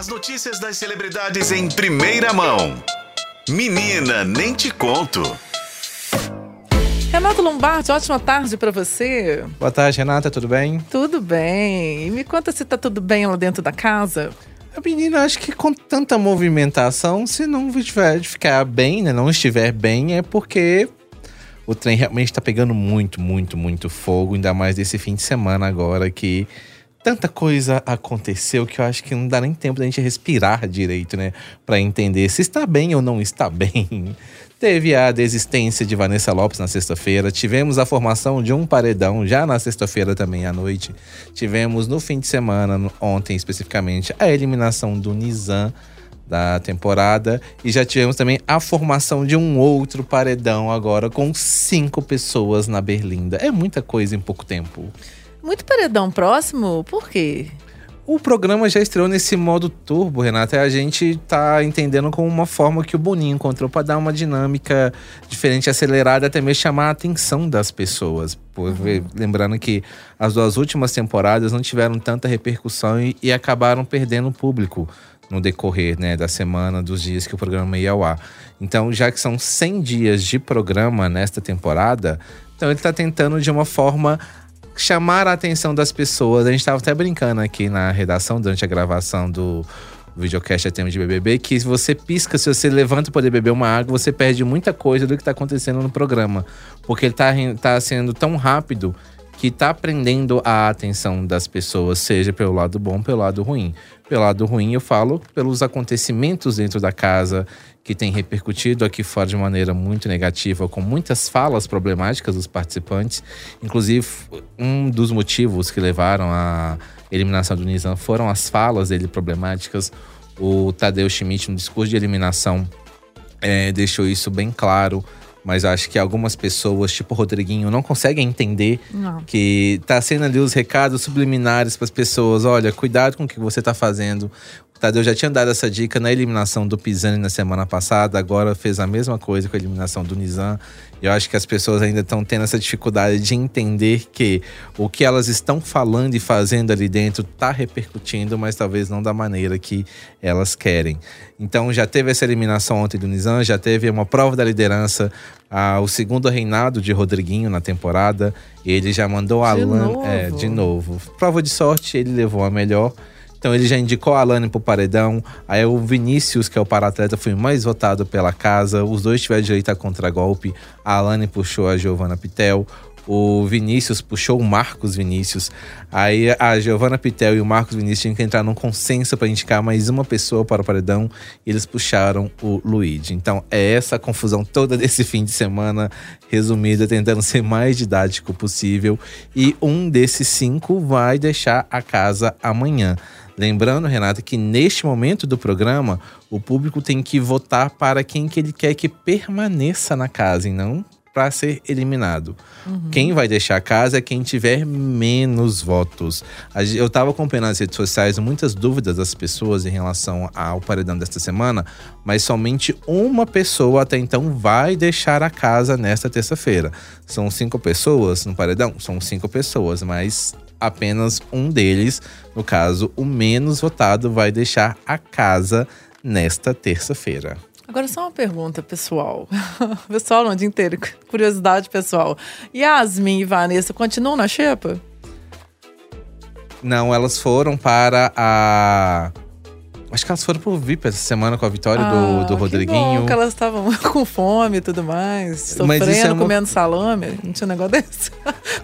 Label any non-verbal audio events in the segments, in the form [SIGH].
As notícias das celebridades em primeira mão. Menina, nem te conto. Renato Lombardi, ótima tarde para você. Boa tarde, Renata, tudo bem? Tudo bem. E me conta se tá tudo bem lá dentro da casa. A menina, acho que com tanta movimentação, se não tiver de ficar bem, né, não estiver bem, é porque o trem realmente tá pegando muito, muito, muito fogo, ainda mais desse fim de semana agora que tanta coisa aconteceu que eu acho que não dá nem tempo da gente respirar direito, né? Para entender se está bem ou não está [LAUGHS] bem. Teve a desistência de Vanessa Lopes na sexta-feira. Tivemos a formação de um paredão já na sexta-feira também à noite. Tivemos no fim de semana, ontem especificamente, a eliminação do Nizam da temporada. E já tivemos também a formação de um outro paredão agora com cinco pessoas na Berlinda. É muita coisa em pouco tempo. Muito paredão próximo? Por quê? O programa já estreou nesse modo turbo, Renata, a gente tá entendendo como uma forma que o Boninho encontrou para dar uma dinâmica diferente, acelerada, até mesmo chamar a atenção das pessoas. Por, uhum. Lembrando que as duas últimas temporadas não tiveram tanta repercussão e, e acabaram perdendo público no decorrer né, da semana, dos dias que o programa ia ao ar. Então, já que são 100 dias de programa nesta temporada, então ele está tentando de uma forma chamar a atenção das pessoas. A gente estava até brincando aqui na redação durante a gravação do videocast a tema de BBB que se você pisca, se você levanta para beber uma água, você perde muita coisa do que está acontecendo no programa, porque ele está tá sendo tão rápido que está prendendo a atenção das pessoas, seja pelo lado bom, pelo lado ruim. Pelo lado ruim, eu falo pelos acontecimentos dentro da casa que tem repercutido aqui fora de maneira muito negativa, com muitas falas problemáticas dos participantes. Inclusive, um dos motivos que levaram à eliminação do Nizam foram as falas dele problemáticas. O Tadeu Schmidt, no discurso de eliminação, é, deixou isso bem claro. Mas acho que algumas pessoas, tipo o Rodriguinho, não conseguem entender não. que tá sendo ali os recados subliminares para as pessoas. Olha, cuidado com o que você tá fazendo. Tadeu já tinha dado essa dica na eliminação do Pisani na semana passada, agora fez a mesma coisa com a eliminação do Nizam. Eu acho que as pessoas ainda estão tendo essa dificuldade de entender que o que elas estão falando e fazendo ali dentro está repercutindo, mas talvez não da maneira que elas querem. Então já teve essa eliminação ontem do Nizam, já teve uma prova da liderança, ah, o segundo reinado de Rodriguinho na temporada. Ele já mandou a Alan é, de novo. Prova de sorte, ele levou a melhor. Então ele já indicou a Alane pro paredão. Aí o Vinícius, que é o paratleta, foi mais votado pela casa. Os dois tiveram direito a contragolpe. A Alane puxou a Giovanna Pitel. O Vinícius puxou o Marcos Vinícius. Aí a Giovanna Pitel e o Marcos Vinícius tinham que entrar num consenso para indicar mais uma pessoa para o paredão. E eles puxaram o Luigi. Então é essa confusão toda desse [LAUGHS] fim de semana, resumida, tentando ser mais didático possível. E um desses cinco vai deixar a casa amanhã. Lembrando, Renata, que neste momento do programa, o público tem que votar para quem que ele quer que permaneça na casa e não para ser eliminado. Uhum. Quem vai deixar a casa é quem tiver menos votos. Eu estava acompanhando nas redes sociais muitas dúvidas das pessoas em relação ao paredão desta semana, mas somente uma pessoa até então vai deixar a casa nesta terça-feira. São cinco pessoas no paredão? São cinco pessoas, mas apenas um deles, no caso, o menos votado, vai deixar a casa nesta terça-feira. Agora só uma pergunta, pessoal. [LAUGHS] pessoal, não, o dia inteiro. Curiosidade pessoal. Yasmin e Vanessa continuam na xepa? Não, elas foram para a Acho que elas foram pro VIP essa semana com a vitória ah, do, do Rodriguinho. Que que elas estavam [LAUGHS] com fome e tudo mais. Sofrendo, é uma... comendo salame. Não tinha um negócio [LAUGHS] desse.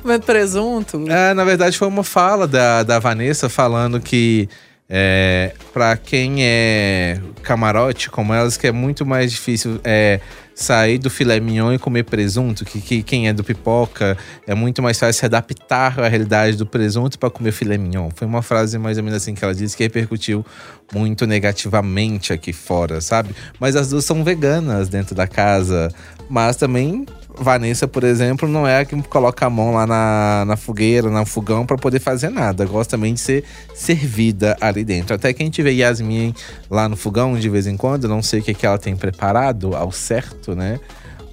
comendo presunto. É, na verdade, foi uma fala da, da Vanessa falando que é, para quem é camarote como elas, que é muito mais difícil é, sair do filé mignon e comer presunto, que, que, quem é do pipoca é muito mais fácil se adaptar à realidade do presunto para comer filé mignon. Foi uma frase mais ou menos assim que ela disse que repercutiu muito negativamente aqui fora, sabe? Mas as duas são veganas dentro da casa, mas também Vanessa, por exemplo, não é a que coloca a mão lá na, na fogueira, no fogão para poder fazer nada. Gosta também de ser servida ali dentro. Até que a gente vê Yasmin lá no fogão de vez em quando, não sei o que, que ela tem preparado ao certo, né?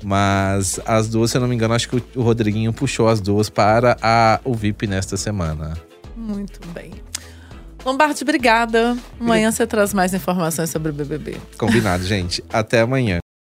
Mas as duas, se eu não me engano, acho que o Rodriguinho puxou as duas para a, o VIP nesta semana. Muito bem. Lombardi, obrigada. Amanhã você traz mais informações sobre o BBB. Combinado, gente. Até amanhã.